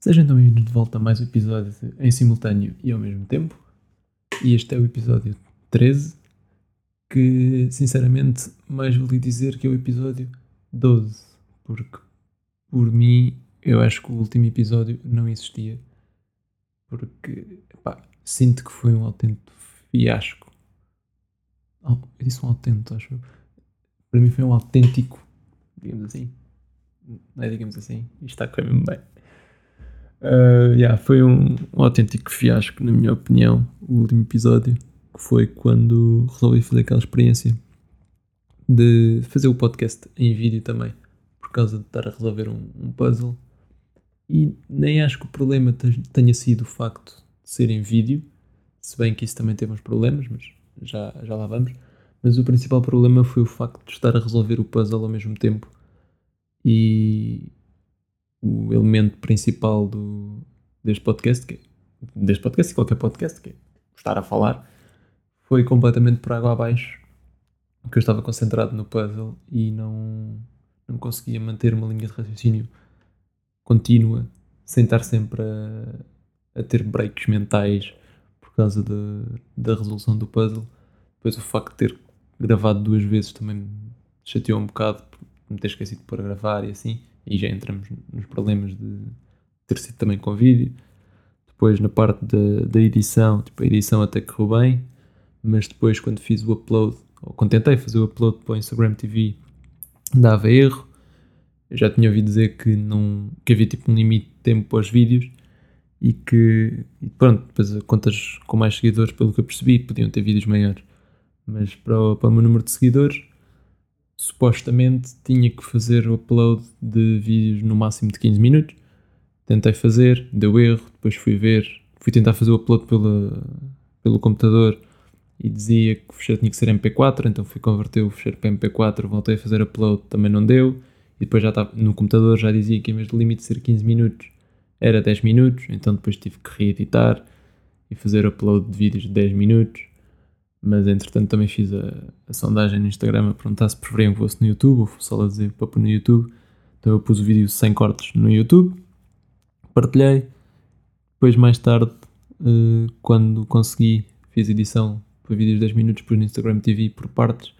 Sejam então bem-vindos de volta a mais um episódio em simultâneo e ao mesmo tempo. E este é o episódio 13, que sinceramente mais vale dizer que é o episódio 12, porque por mim eu acho que o último episódio não existia, porque epá, sinto que foi um autêntico fiasco. Oh, eu disse um autêntico, acho. Para mim foi um autêntico, digamos assim. Não é digamos assim, isto está a correr bem. Uh, yeah, foi um, um, autêntico fiasco, na minha opinião, o último episódio, que foi quando resolvi fazer aquela experiência de fazer o podcast em vídeo também, por causa de estar a resolver um, um puzzle. E nem acho que o problema tenha sido o facto de ser em vídeo, se bem que isso também teve uns problemas, mas já, já lá vamos. Mas o principal problema foi o facto de estar a resolver o puzzle ao mesmo tempo e o elemento principal do, deste podcast, que, é, deste podcast e qualquer podcast, que é estar a falar, foi completamente por água abaixo, porque eu estava concentrado no puzzle e não, não conseguia manter uma linha de raciocínio contínua, sem estar sempre a, a ter breaks mentais por causa de, da resolução do puzzle. Depois o facto de ter gravado duas vezes também me chateou um bocado por me ter esquecido de pôr a gravar e assim e já entramos nos problemas de ter sido também com vídeo. Depois na parte da, da edição, tipo, a edição até correu bem, mas depois quando fiz o upload, ou quando tentei fazer o upload para o Instagram TV, dava erro. Eu já tinha ouvido dizer que, não, que havia tipo um limite de tempo para os vídeos e que, pronto, depois contas com mais seguidores, pelo que eu percebi, podiam ter vídeos maiores. Mas para o, para o meu número de seguidores, supostamente tinha que fazer o upload de vídeos no máximo de 15 minutos. Tentei fazer, deu erro, depois fui ver, fui tentar fazer o upload pela, pelo computador e dizia que o fecheiro tinha que ser MP4, então fui converter o fecheiro para MP4, voltei a fazer upload, também não deu, e depois já estava no computador já dizia que em vez do limite ser 15 minutos era 10 minutos, então depois tive que reeditar e fazer upload de vídeos de 10 minutos mas entretanto também fiz a, a sondagem no Instagram a perguntar se preferiam que fosse no YouTube ou fosse só a dizer para pôr no YouTube. Então eu pus o vídeo sem cortes no YouTube, partilhei. Depois, mais tarde, uh, quando consegui, fiz edição para vídeos de 10 minutos, pus no Instagram TV por partes.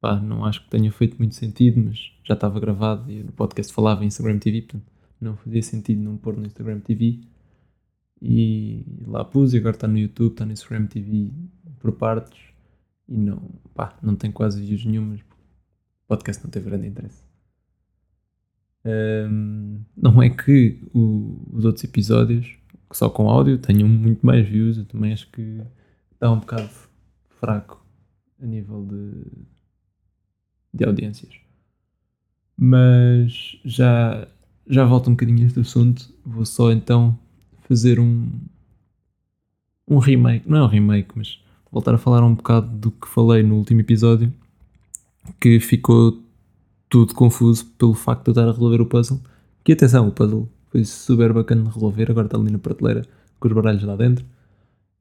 Pá, não acho que tenha feito muito sentido, mas já estava gravado e no podcast falava em Instagram TV, portanto não fazia sentido não pôr no Instagram TV. E lá pus e agora está no YouTube, está no Instagram TV por partes e não, pá, não tem quase views nenhumas. O podcast não teve grande interesse. Um, não é que o, os outros episódios, só com áudio, tenham muito mais views. Eu também acho que está um bocado fraco a nível de, de audiências. Mas já, já volto um bocadinho a este assunto. Vou só então fazer um, um remake. Não é um remake, mas voltar a falar um bocado do que falei no último episódio, que ficou tudo confuso pelo facto de eu estar a resolver o puzzle. Que atenção, o puzzle foi super bacana de resolver, agora está ali na prateleira com os baralhos lá dentro.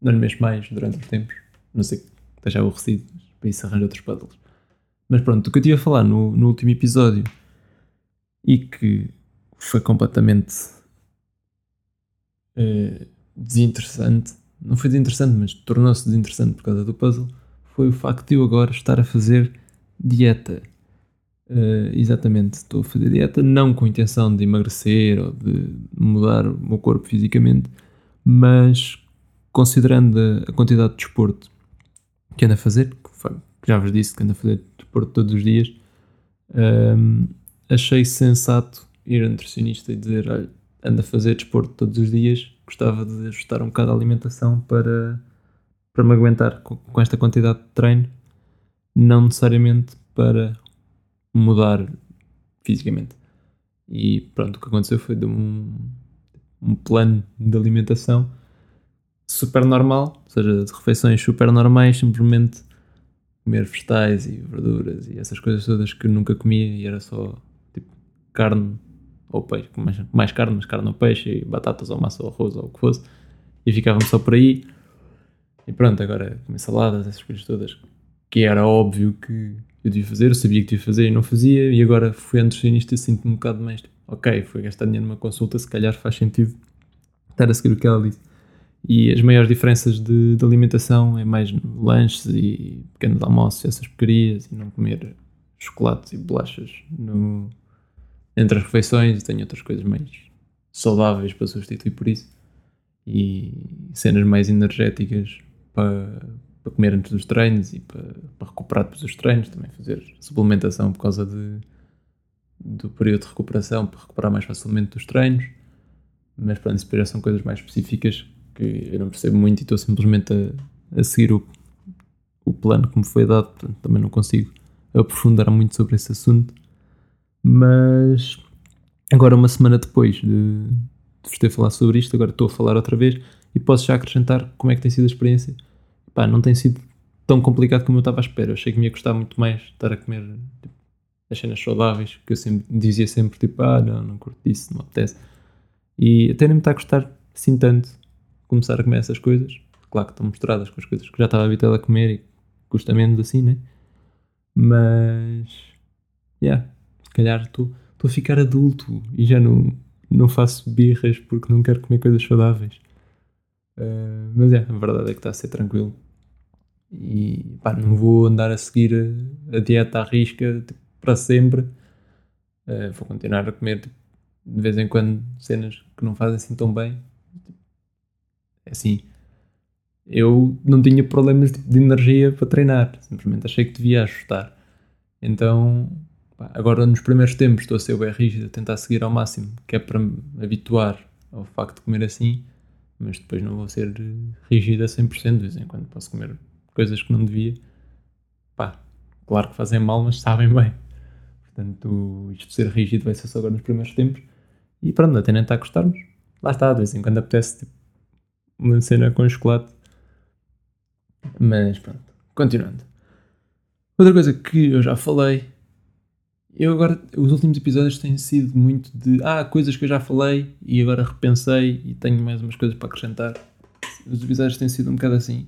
Não lhe mexo mais durante os tempos, não sei que esteja aborrecido, para isso arranjo outros puzzles. Mas pronto, o que eu tinha a falar no, no último episódio e que foi completamente uh, desinteressante não foi desinteressante, mas tornou-se desinteressante por causa do puzzle, foi o facto de eu agora estar a fazer dieta. Uh, exatamente, estou a fazer dieta não com intenção de emagrecer ou de mudar o meu corpo fisicamente, mas considerando a, quantidade de desporto que ando a fazer, que já vos disse que ando a fazer desporto todos os dias, um, achei sensato ir a nutricionista e dizer: olha, ando a fazer desporto todos os dias, gostava de ajustar um bocado a alimentação para, para me aguentar com, com esta quantidade de treino, não necessariamente para mudar fisicamente. E pronto, o que aconteceu foi de um, um plano de alimentação super normal, ou seja, de refeições super normais, simplesmente comer vegetais e verduras e essas coisas todas que nunca comia e era só tipo carne ou peixe, mais, mais carne, mas carne ou peixe, e batatas ou massa ou arroz ou o que fosse, e ficávamos só por aí. E pronto, agora comer saladas, essas coisas todas, que era óbvio que eu devia fazer, eu sabia que devia fazer e não fazia, e agora fui nutricionista e sinto-me um bocado mais, ok, fui gastar dinheiro numa consulta, se calhar faz sentido estar a seguir o que ela disse. E as maiores diferenças de, de alimentação é mais lanches e pequenos almoços, essas porcarias, e não comer chocolates e bolachas no, entre as refeições. Tenho outras coisas mais saudáveis para substituir por isso. E cenas mais energéticas para, para comer antes dos treinos e para, para recuperar depois dos treinos. Também fazer suplementação por causa de, do período de recuperação, para recuperar mais facilmente dos treinos. Mas pronto, isso já são coisas mais específicas que eu não percebo muito e estou simplesmente a, a seguir o, o plano que me foi dado, portanto também não consigo aprofundar muito sobre esse assunto. Mas agora, uma semana depois de, de vos ter falado sobre isto, agora estou a falar outra vez e posso já acrescentar como é que tem sido a experiência. Pá, não tem sido tão complicado como eu estava à espera. Eu achei que me ia custar muito mais estar a comer tipo, as cenas saudáveis, que eu sempre dizia sempre tipo, ah, não, não curto isso, não apetece. E até nem me está a custar assim tanto começar a comer essas coisas. Claro que estão misturadas com as coisas que já estava habituado a comer e custa menos assim, né? Mas, yeah, calhar estou a ficar adulto e já não, não faço birras porque não quero comer coisas saudáveis. Uh, mas é, a verdade é que está a ser tranquilo. E pá, não vou andar a seguir a, a dieta à risca tipo, para sempre. Uh, vou continuar a comer tipo, de vez em quando cenas que não fazem assim tão bem. É assim, eu não tinha problemas de energia para treinar, simplesmente achei que devia ajustar. Então, agora nos primeiros tempos estou a ser bem rígido, a tentar seguir ao máximo, que é para me habituar ao facto de comer assim, mas depois não vou ser rígido a 100%, de vez em quando posso comer coisas que não devia. Pá, claro que fazem mal, mas sabem bem. Portanto, isto de ser rígido vai ser só agora nos primeiros tempos. E pronto, até nem está a gostar-nos. Lá está, de vez em quando apetece tipo, uma cena com chocolate. Mas pronto, continuando. Outra coisa que eu já falei, eu agora, os últimos episódios têm sido muito de ah, coisas que eu já falei e agora repensei e tenho mais umas coisas para acrescentar. Os episódios têm sido um bocado assim,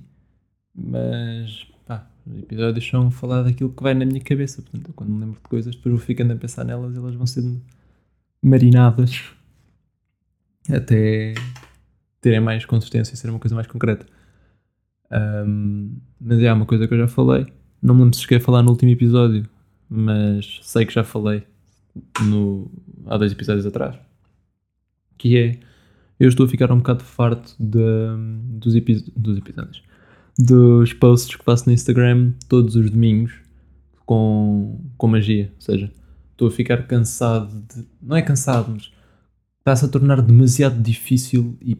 mas pá, os episódios são falar daquilo que vai na minha cabeça. Portanto, quando me lembro de coisas, depois vou ficando a pensar nelas e elas vão sendo marinadas até terem mais consistência e ser uma coisa mais concreta. Um, mas é uma coisa que eu já falei. Não me lembro se cheguei a falar no último episódio, mas sei que já falei no, há dois episódios atrás. Que é eu estou a ficar um bocado farto de, dos, dos episódios dos posts que faço no Instagram todos os domingos com, com magia. Ou seja, estou a ficar cansado de. Não é cansado, mas está-se a tornar demasiado difícil e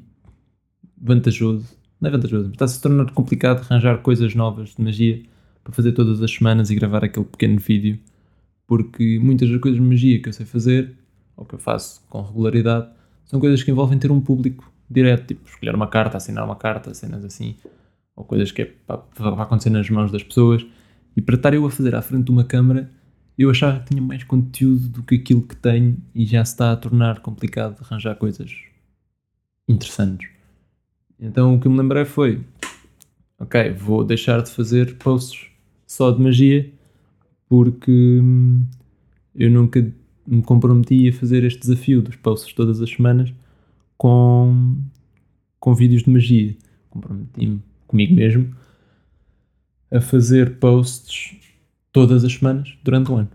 vantajoso. Não é vantajoso, mas está-se a tornar complicado arranjar coisas novas de magia para fazer todas as semanas e gravar aquele pequeno vídeo. Porque muitas das coisas de magia que eu sei fazer, ou que eu faço com regularidade, são coisas que envolvem ter um público direto, tipo escolher uma carta, assinar uma carta, cenas assim, ou coisas que é para, acontecer nas mãos das pessoas. E para estar eu a fazer à frente de uma câmara, eu achava que tinha mais conteúdo do que aquilo que tenho e já se está a tornar complicado arranjar coisas interessantes. Então o que eu me lembrei foi: ok, vou deixar de fazer posts só de magia porque hum, eu nunca me comprometi a fazer este desafio dos posts todas as semanas com, com vídeos de magia. Comprometi-me comigo mesmo a fazer posts todas as semanas durante o ano.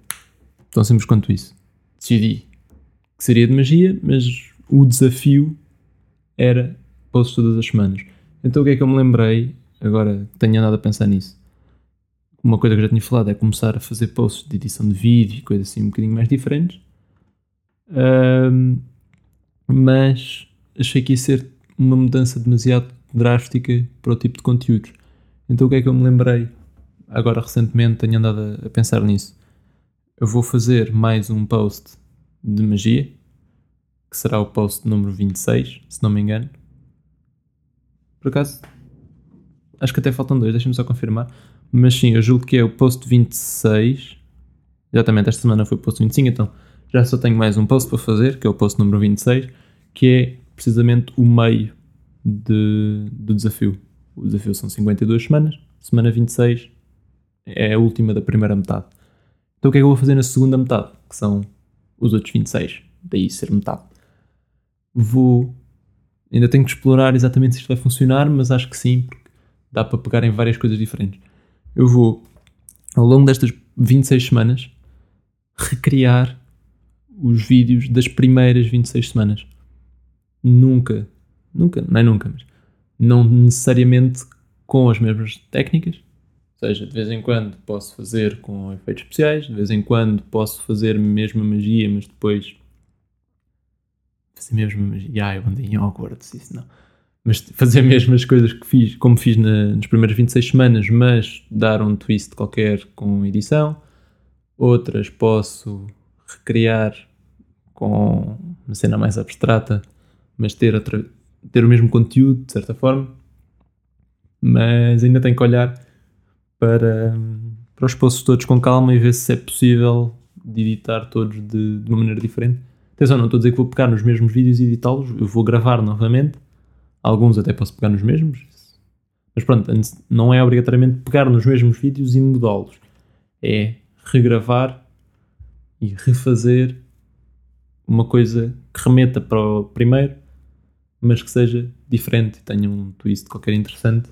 Tão simples quanto isso. Decidi que seria de magia, mas o desafio era posts todas as semanas. Então o que é que eu me lembrei, agora que tenho andado a pensar nisso? Uma coisa que eu já tinha falado é começar a fazer posts de edição de vídeo e coisas assim um bocadinho mais diferentes. Um, mas achei que ia ser uma mudança demasiado drástica para o tipo de conteúdos. Então o que é que eu me lembrei? Agora recentemente tenho andado a, pensar nisso. Eu vou fazer mais um post de magia, que será o post número 26, se não me engano. Por acaso, acho que até faltam dois, deixa-me só confirmar. Mas sim, eu julgo que é o post 26. Exatamente, esta semana foi o post 25, então já só tenho mais um post para fazer, que é o post número 26, que é precisamente o meio de, do desafio. O desafio são 52 semanas, semana 26 é a última da primeira metade. Então o que é que eu vou fazer na segunda metade? Que são os outros 26, daí ser metade. Vou Ainda tenho que explorar exatamente se isto vai funcionar, mas acho que sim, porque dá para pegar em várias coisas diferentes. Eu vou, ao longo destas 26 semanas, recriar os vídeos das primeiras 26 semanas. Nunca, nunca, não é nunca, mas não necessariamente com as mesmas técnicas. Ou seja, de vez em quando posso fazer com efeitos especiais, de vez em quando posso fazer mesmo a magia, mas depois fazer mesmo a magia. Ah, eu andei em Hogwarts, isso não. Mas fazer mesmo as coisas que fiz, como fiz na, nas primeiras 26 semanas, mas dar um twist qualquer com edição. Outras posso recriar com uma cena mais abstrata, mas ter, outra, ter o mesmo conteúdo, de certa forma. Mas ainda tenho que olhar para, para os posts todos com calma e ver se é possível de editar todos de, de uma maneira diferente. Atenção, não estou a dizer que vou pegar nos mesmos vídeos e editá-los, eu vou gravar novamente. Alguns até posso pegar nos mesmos. Mas pronto, não é obrigatoriamente pegar nos mesmos vídeos e mudá-los. É regravar e refazer uma coisa que remeta para o primeiro, mas que seja diferente e tenha um twist qualquer interessante.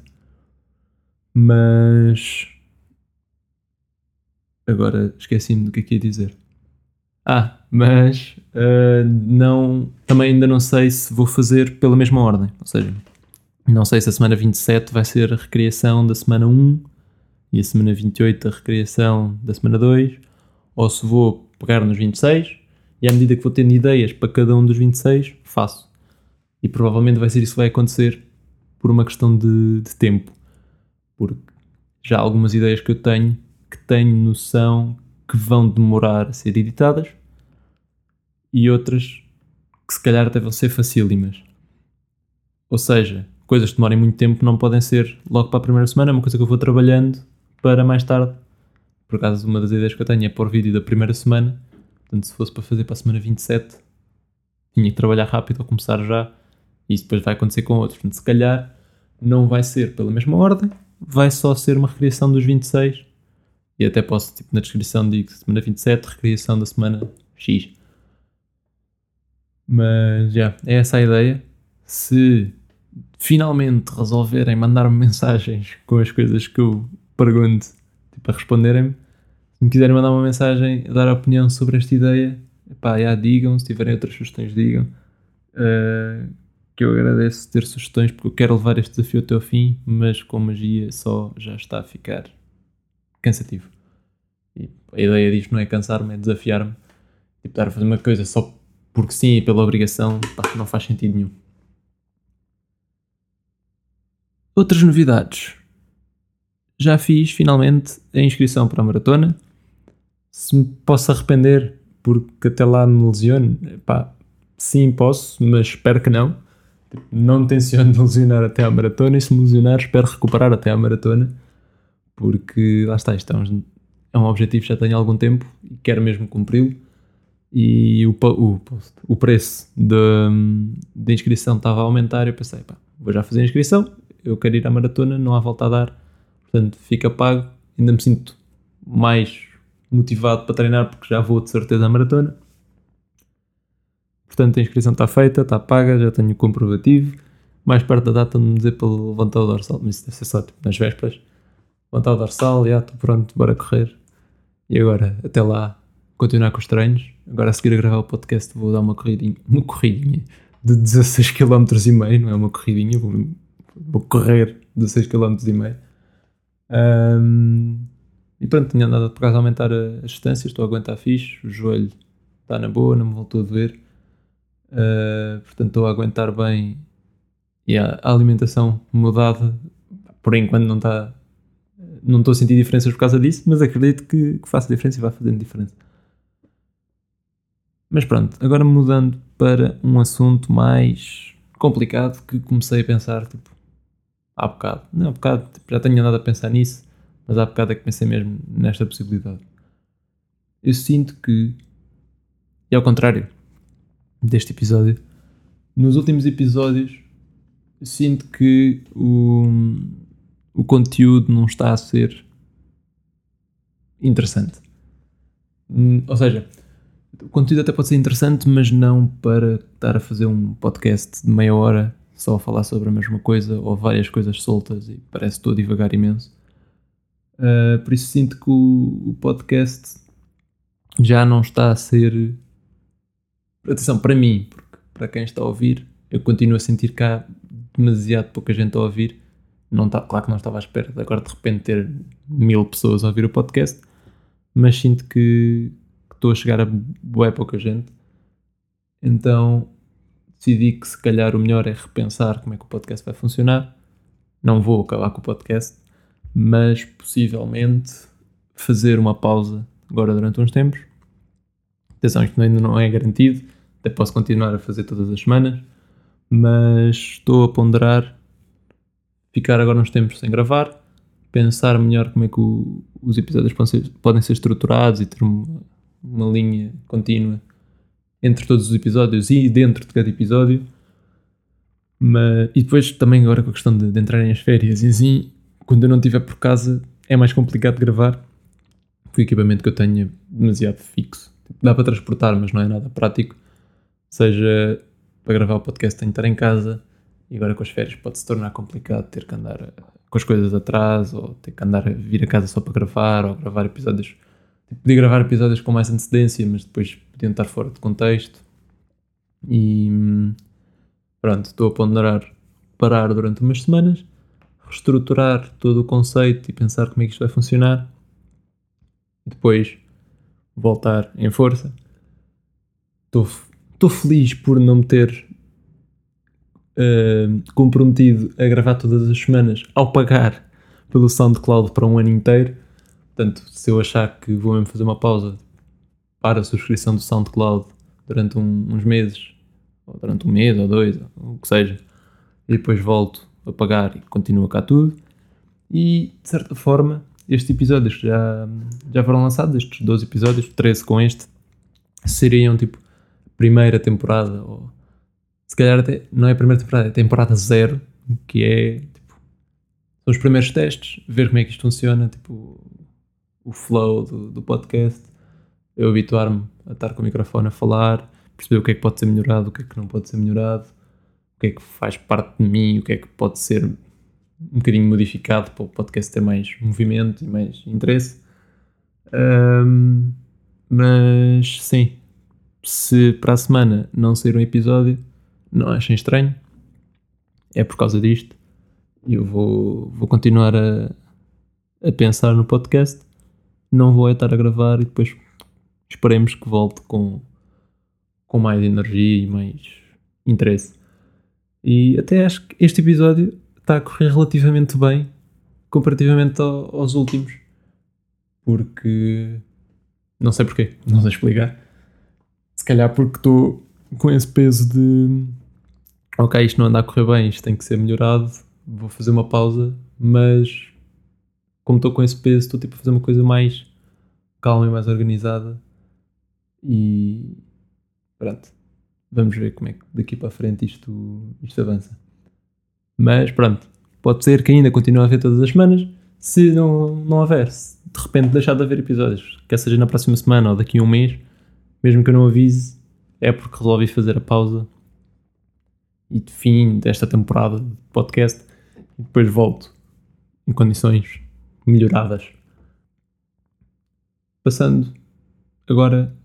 Mas agora esqueci-me do que é que ia dizer. Ah, mas uh, não, também ainda não sei se vou fazer pela mesma ordem. Ou seja, não sei se a semana 27 vai ser a recriação da semana 1 e a semana 28 a recriação da semana 2, ou se vou pegar nos 26 e à medida que vou tendo ideias para cada um dos 26, faço. E provavelmente vai ser isso que vai acontecer por uma questão de, de tempo. Porque já há algumas ideias que eu tenho que tenho noção que vão demorar a ser editadas e outras que se calhar até vão ser facílimas. Ou seja, coisas que demorem muito tempo não podem ser logo para a primeira semana, é uma coisa que eu vou trabalhando para mais tarde. Por acaso, uma das ideias que eu tenho é pôr vídeo da primeira semana, portanto, se fosse para fazer para a semana 27, tinha que trabalhar rápido ou começar já, e isso depois vai acontecer com outros. Portanto, se calhar não vai ser pela mesma ordem, vai só ser uma recriação dos 26 até posso, tipo, na descrição digo semana 27, recriação da semana X. Mas já, é essa a ideia. Se finalmente resolverem mandar-me mensagens com as coisas que eu pergunto tipo, a responderem-me, se me quiserem mandar uma mensagem, dar opinião sobre esta ideia, pá, já digam, se tiverem outras sugestões, digam. Uh, que eu agradeço ter sugestões porque eu quero levar este desafio até ao fim, mas com magia só já está a ficar cansativo. E a ideia disto não é cansar-me, é desafiar-me. Tipo, estar a fazer uma coisa só porque sim e pela obrigação, pá, não faz sentido nenhum. Outras novidades. Já fiz finalmente a inscrição para a maratona. Se me posso arrepender porque até lá me lesione, pá, sim posso, mas espero que não. Não tenciono lesionar até à maratona e se me lesionar espero recuperar até à maratona porque lá está, isto é um, é um objetivo que já tenho há algum tempo e quero mesmo cumpri-lo e o, o, o preço da inscrição estava a aumentar eu pensei, pá, vou já fazer a inscrição, eu quero ir à maratona, não há volta a dar, portanto fica pago, ainda me sinto mais motivado para treinar porque já vou de certeza à maratona. Portanto, a inscrição está feita, está paga, já tenho o comprovativo. Mais perto da data de me dizer para levantar o dorsal, mas isso deve ser só tipo, nas vésperas. Levantar o dorsal, já estou pronto, bora correr. E agora, até lá, continuar com os treinos. Agora, a seguir a gravar o podcast, vou dar uma corridinha, uma corridinha de 16 km e meio, não é uma corridinha, vou vou correr 16 km e meio. Um, e pronto, tinha andado por causa a aumentar as distâncias, estou a aguentar fixe, o joelho está na boa, não me voltou a doer. Uh, portanto, estou a aguentar bem e a alimentação mudada, por enquanto não está. Não estou a sentir diferenças por causa disso, mas acredito que, que faça diferença e vai fazendo diferença. Mas pronto, agora mudando para um assunto mais complicado que comecei a pensar, tipo, há bocado. Não, há bocado tipo, já tenho andado a pensar nisso, mas há bocado é que pensei mesmo nesta possibilidade. Eu sinto que, e ao contrário deste episódio, nos últimos episódios sinto que o, o conteúdo não está a ser interessante. Ou seja, o conteúdo até pode ser interessante, mas não para estar a fazer um podcast de meia hora só a falar sobre a mesma coisa ou várias coisas soltas e parece que estou a divagar imenso. Uh, por isso sinto que o, o, podcast já não está a ser. Atenção, para mim, porque para quem está a ouvir, eu continuo a sentir cá demasiado pouca gente a ouvir. Não tá, claro que não estava à espera de agora de repente ter mil pessoas a ouvir o podcast, mas sinto que, estou a chegar a boa pouca gente. Então decidi que se calhar o melhor é repensar como é que o podcast vai funcionar. Não vou acabar com o podcast, mas possivelmente fazer uma pausa agora durante uns tempos. Atenção, isto ainda não é garantido, até posso continuar a fazer todas as semanas, mas estou a ponderar ficar agora uns tempos sem gravar, pensar melhor como é que o, os episódios podem ser, podem ser estruturados e ter uma, uma linha contínua entre todos os episódios e dentro de cada episódio. Mas, e depois também agora com a questão de, de entrarem as férias e assim, quando eu não estiver por casa é mais complicado gravar porque o equipamento que eu tenho é demasiado fixo. Dá para transportar, mas não é nada prático. Seja para gravar o podcast tenho que estar em casa e agora com as férias pode se tornar complicado ter que andar com as coisas atrás ou ter que andar a vir a casa só para gravar ou gravar episódios podia gravar episódios com mais antecedência, mas depois podiam estar fora de contexto. E pronto, estou a ponderar parar durante umas semanas, reestruturar todo o conceito e pensar como é que isto vai funcionar. Depois voltar em força. Estou feliz por não me ter uh, comprometido a gravar todas as semanas ao pagar pelo SoundCloud para um ano inteiro Portanto, se eu achar que vou mesmo fazer uma pausa para a subscrição do SoundCloud durante um, uns meses, ou durante um mês ou dois, ou o que seja, e depois volto a pagar e continua cá tudo. E de certa forma, estes episódios já, já foram lançados, estes 12 episódios, 13 com este, seriam tipo primeira temporada, ou se calhar até não é a primeira temporada, é a temporada zero, que é tipo, são os primeiros testes, ver como é que isto funciona, tipo, o flow do, do podcast, eu habituar-me a estar com o microfone a falar, perceber o que é que pode ser melhorado, o que é que não pode ser melhorado, o que é que faz parte de mim, o que é que pode ser um bocadinho modificado para o podcast ter mais movimento e mais interesse. Um, mas sim, se para a semana não sair um episódio, não achem estranho, é por causa disto. Eu vou, vou continuar a, a pensar no podcast não vou estar a gravar e depois esperemos que volte com, com mais energia e mais interesse. E até acho que este episódio está a correr relativamente bem comparativamente ao, aos últimos. Porque não sei porquê, não sei explicar. Se calhar porque estou com esse peso de ok, isto não anda a correr bem, isto tem que ser melhorado, vou fazer uma pausa, mas como estou com esse peso, estou tipo a fazer uma coisa mais calma e mais organizada. E pronto, vamos ver como é que daqui para a frente isto, isto avança. Mas pronto, pode ser que ainda continue a haver todas as semanas. Se não, não houver, se de repente deixar de haver episódios, quer seja na próxima semana ou daqui a um mês, mesmo que eu não avise, é porque resolvi fazer a pausa e de fim desta temporada de podcast e depois volto em condições melhoradas. Passando agora,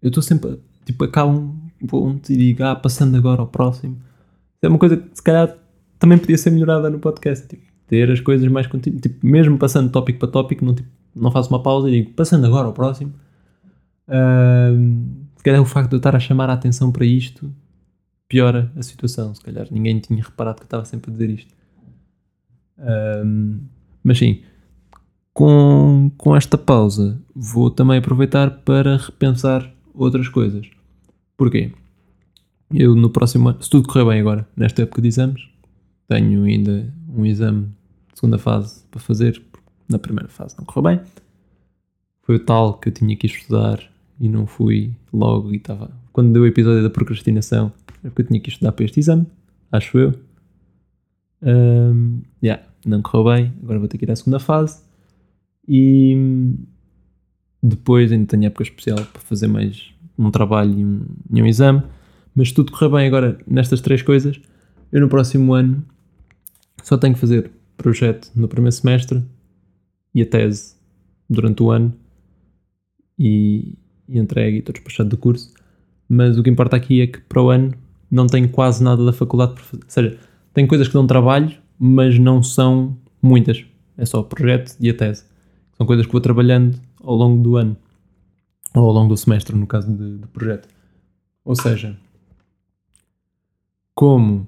eu estou sempre tipo, acabo um ponto e digo, ah, passando agora ao próximo. É uma coisa que se calhar também podia ser melhorada no podcast. Tipo, ter as coisas mais contínuas. Tipo, mesmo passando tópico para tópico, não, tipo, não faço uma pausa e digo, passando agora ao próximo. Uh, se calhar o facto de eu estar a chamar a atenção para isto piora a situação. Se calhar ninguém tinha reparado que eu estava sempre a dizer isto. mas sim, com, com esta pausa, vou também aproveitar para repensar outras coisas. Porquê? Eu no próximo ano, se tudo correr bem agora, nesta época de exames, tenho ainda um exame de segunda fase para fazer, na primeira fase não correu bem. Foi o tal que eu tinha que estudar e não fui logo e estava. Quando deu o episódio da procrastinação, porque eu tinha que estudar para este exame, acho eu. Um, yeah, não correu bem, agora vou ter que ir à segunda fase. E depois ainda tenho época especial para fazer mais um trabalho e um, e um exame. Mas se tudo correr bem agora nestas três coisas, eu no próximo ano só tenho que fazer projeto no primeiro semestre e a tese durante o ano e, e entregue e estou despachado do curso. Mas o que importa aqui é que para o ano não tenho quase nada da faculdade para fazer. Ou seja, tenho coisas que dão trabalho, mas não são muitas. É só o projeto e a tese. São coisas que vou trabalhando ao longo do ano. Ou ao longo do semestre, no caso de, de projeto. Ou seja, como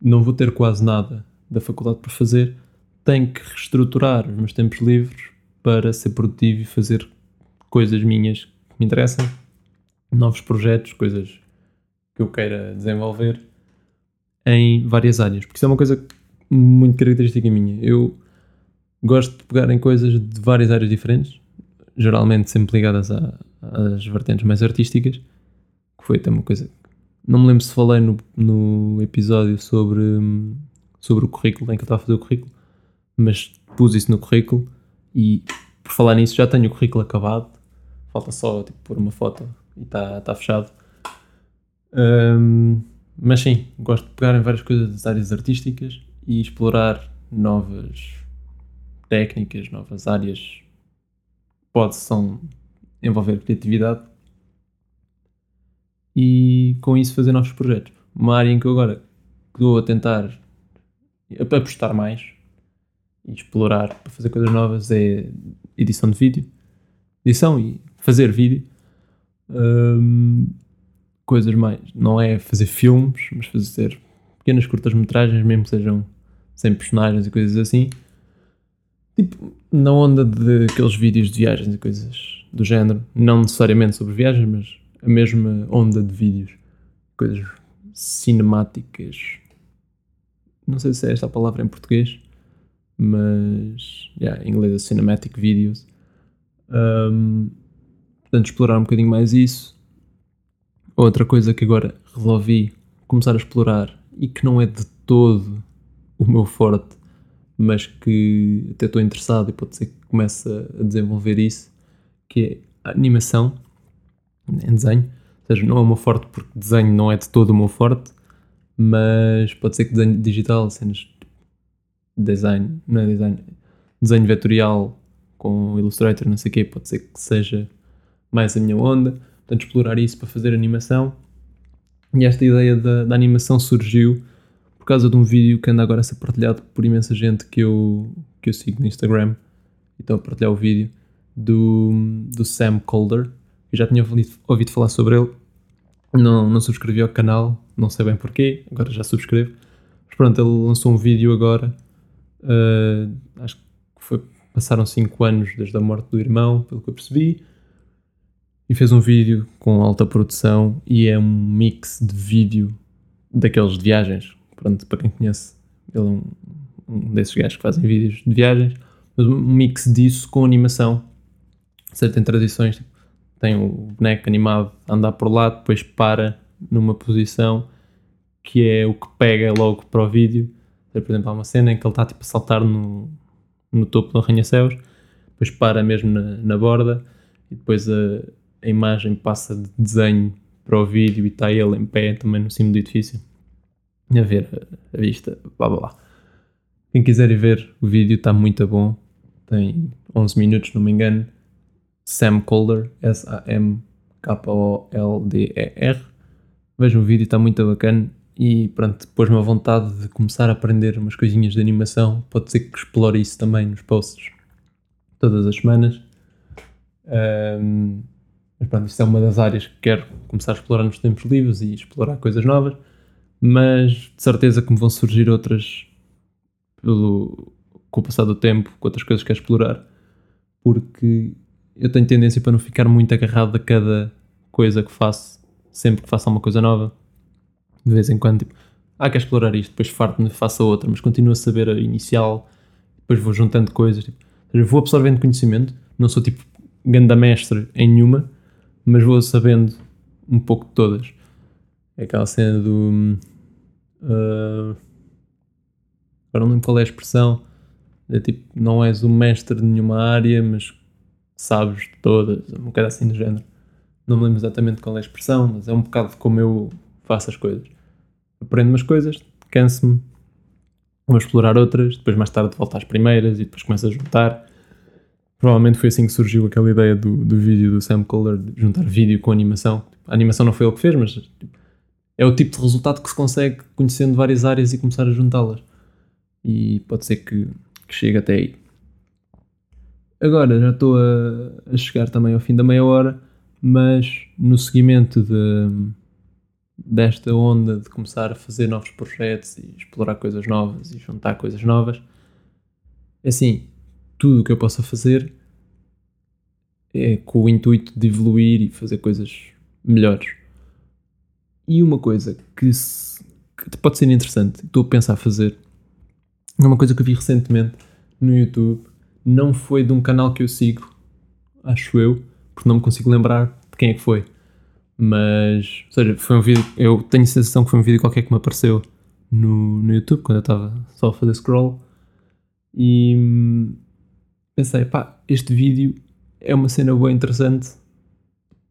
não vou ter quase nada da faculdade para fazer, tenho que reestruturar os meus tempos livres para ser produtivo e fazer coisas minhas que me interessam, novos projetos, coisas que eu queira desenvolver em várias áreas. Porque isso é uma coisa muito característica minha. Eu gosto de pegar em coisas de várias áreas diferentes, geralmente sempre ligadas a, às vertentes mais artísticas, que foi até uma coisa. Não me lembro se falei no, no episódio sobre, sobre o currículo, em que eu estava a fazer o currículo, mas pus isso no currículo e por falar nisso já tenho o currículo acabado, falta só tipo, pôr uma foto e está tá fechado. Um, mas sim, gosto de pegar em várias coisas das áreas artísticas e explorar novas técnicas, novas áreas possam envolver criatividade e com isso fazer novos projetos. Uma área em que eu agora estou a tentar apostar mais e explorar para fazer coisas novas é edição de vídeo, edição e fazer vídeo. Um, coisas mais. Não é fazer filmes, mas fazer pequenas curtas-metragens, mesmo que sejam sem personagens e coisas assim. Tipo, na onda de aqueles vídeos de viagens e coisas do género. Não necessariamente sobre viagens, mas a mesma onda de vídeos. Coisas cinemáticas. Não sei se é esta a palavra em português, mas yeah, em inglês é cinematic videos. Um, portanto, explorar um bocadinho mais isso Outra coisa que agora resolvi começar a explorar e que não é de todo o meu forte, mas que até estou interessado e pode ser que comece a desenvolver isso, que é a animação em desenho. Ou seja, não é o meu forte porque desenho não é de todo o meu forte, mas pode ser que desenho digital, cenas design, não é design, desenho vetorial com Illustrator, não sei o quê, pode ser que seja mais a minha onda portanto, explorar isso para fazer animação. E esta ideia da, da animação surgiu por causa de um vídeo que anda agora a ser partilhado por imensa gente que eu, que eu sigo no Instagram. Então, a partilhar o vídeo do, do Sam Calder. Eu já tinha ouvido, ouvido falar sobre ele. Não, não subscrevi ao canal, não sei bem porquê, agora já subscrevo. Mas pronto, ele lançou um vídeo agora. Uh, acho que foi, passaram 5 anos desde a morte do irmão, pelo que eu percebi e fez um vídeo com alta produção e é um mix de vídeo daqueles de viagens. Pronto, para quem conhece, ele é um, um desses gajos que fazem vídeos de viagens, mas um mix disso com animação. Certo, tem tradições, tem o boneco animado a andar por lá, depois para numa posição que é o que pega logo para o vídeo. Por exemplo, há uma cena em que ele está tipo, a saltar no, no topo do arranha-céus, depois para mesmo na, na borda e depois a a imagem passa de desenho para o vídeo e está ele em pé também no cimo do edifício a ver a, a vista, blá blá blá. Quem quiser ir ver o vídeo está muito bom, tem 11 minutos, não me engano. Sam Calder, S-A-M-K-O-L-D-E-R. Vejam o vídeo, está muito bacana e pronto, pôs-me a vontade de começar a aprender umas coisinhas de animação. Pode ser que explore isso também nos posts todas as semanas. Um, mas pronto, isto é uma das áreas que quero começar a explorar nos tempos livres e explorar coisas novas, mas de certeza que me vão surgir outras pelo, com o passar do tempo, com outras coisas que quero explorar, porque eu tenho tendência para não ficar muito agarrado a cada coisa que faço, sempre que faço alguma coisa nova, de vez em quando, tipo, ah, quero explorar isto, depois farto-me, faço outra, mas continuo a saber a inicial, depois vou juntando coisas, tipo, vou absorvendo conhecimento, não sou tipo ganda mestre em nenhuma, mas vou sabendo um pouco de todas. É aquela cena do. Uh, agora não lembro qual é a expressão. É tipo, não és o mestre de nenhuma área, mas sabes de todas. Um bocado assim do género. Não me lembro exatamente qual é a expressão, mas é um bocado como eu faço as coisas. Aprendo umas coisas, canso-me, vou explorar outras, depois mais tarde volto às primeiras e depois começo a juntar. Provavelmente foi assim que surgiu aquela ideia do, do vídeo do Sam Kohler de juntar vídeo com animação. A animação não foi ele que fez, mas tipo, é o tipo de resultado que se consegue conhecendo várias áreas e começar a juntá-las. E pode ser que, que chegue até aí. Agora já estou a, a, chegar também ao fim da meia hora, mas no seguimento de, desta onda de começar a fazer novos projetos e explorar coisas novas e juntar coisas novas, é assim, tudo o que eu possa fazer é com o intuito de evoluir e fazer coisas melhores. E uma coisa que, se, que pode ser interessante, estou a pensar fazer, é uma coisa que eu vi recentemente no YouTube não foi de um canal que eu sigo, acho eu, porque não me consigo lembrar de quem é que foi. Mas, ou seja, foi um vídeo, eu tenho a sensação que foi um vídeo qualquer que me apareceu no, no YouTube, quando eu estava só a fazer scroll. E hum, pensei, pá, este vídeo é uma cena boa interessante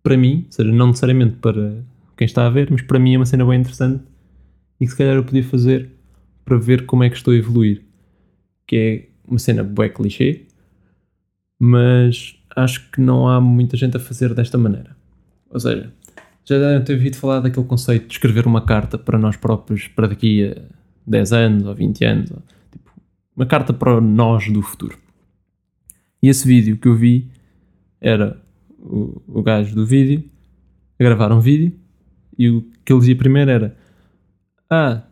para mim, ou seja, não necessariamente para quem está a ver, mas para mim é uma cena bem interessante e que se calhar eu podia fazer para ver como é que estou a evoluir. Que é uma cena bué clichê, mas acho que não há muita gente a fazer desta maneira. Ou seja, já devem ter ouvido falar daquele conceito de escrever uma carta para nós próprios para daqui a 10 anos ou 20 anos, ou, tipo, uma carta para nós do futuro. E esse vídeo que eu vi era o, o gajo do vídeo a gravar um vídeo e o que ele dizia primeiro era Ah,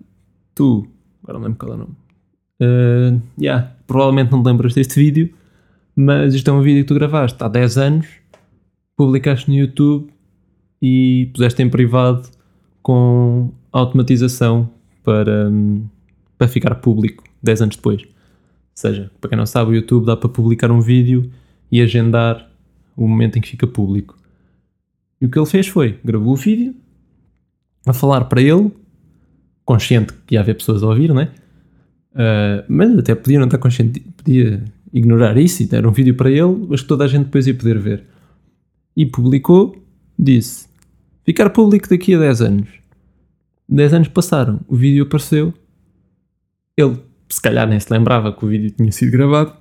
tu, agora não lembro qual é o nome. Uh, yeah, provavelmente não te lembras deste vídeo, mas isto é um vídeo que tu gravaste há 10 anos, publicaste no YouTube e puseste em privado com automatização para, para ficar público 10 anos depois. Seja, para quem não sabe, o YouTube dá para publicar um vídeo e agendar o momento em que fica público. E o que ele fez foi, gravou o vídeo, a falar para ele, consciente que ia haver pessoas a ouvir, né? Uh, mas até podia não estar consciente, podia ignorar isso e dar um vídeo para ele, mas que toda a gente depois ia poder ver. E publicou, disse: ficar público daqui a 10 anos. 10 anos passaram, o vídeo apareceu, ele se calhar nem se lembrava que o vídeo tinha sido gravado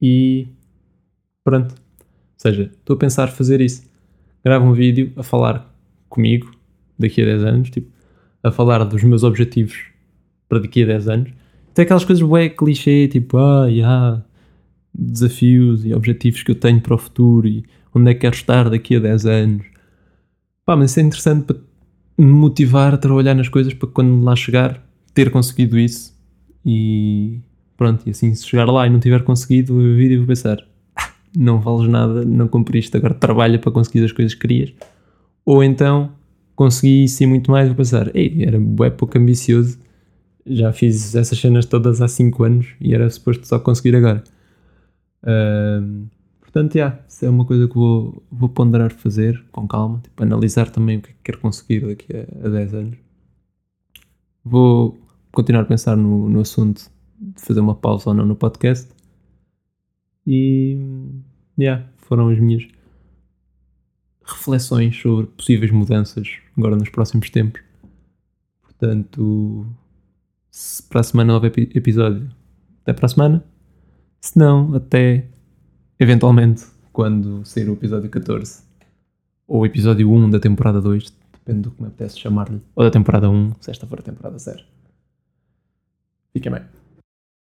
e pronto. Ou seja, estou a pensar fazer isso. Gravo um vídeo a falar comigo daqui a 10 anos, tipo, a falar dos meus objetivos para daqui a 10 anos. Tem aquelas coisas bué clichê, tipo, ah, yeah, desafios e objetivos que eu tenho para o futuro e onde é que quero estar daqui a 10 anos. Pá, mas isso é interessante para me motivar a trabalhar nas coisas para quando lá chegar ter conseguido isso e pronto, e assim se chegar lá e não tiver conseguido o vídeo vou pensar ah, não vales nada, não cumpriste, agora trabalha para conseguir as coisas que querias ou então consegui isso e muito mais vou pensar, ei, era bué pouco ambicioso já fiz essas cenas todas há 5 anos e era suposto só conseguir agora. Uh, portanto, yeah, isso é uma coisa que vou, vou ponderar fazer com calma, tipo, analisar também o que é que quero conseguir daqui a, a 10 anos. Vou continuar a pensar no, no assunto de fazer uma pausa ou não no podcast. E, yeah, foram as minhas reflexões sobre possíveis mudanças agora nos próximos tempos. Portanto, se para a semana houver episódio, até para a semana. Se não, até eventualmente quando sair o episódio 14 ou o episódio 1 da temporada 2, depende do que me apetece chamar-lhe, ou da temporada 1, se esta for a temporada 0. Fiquem bem.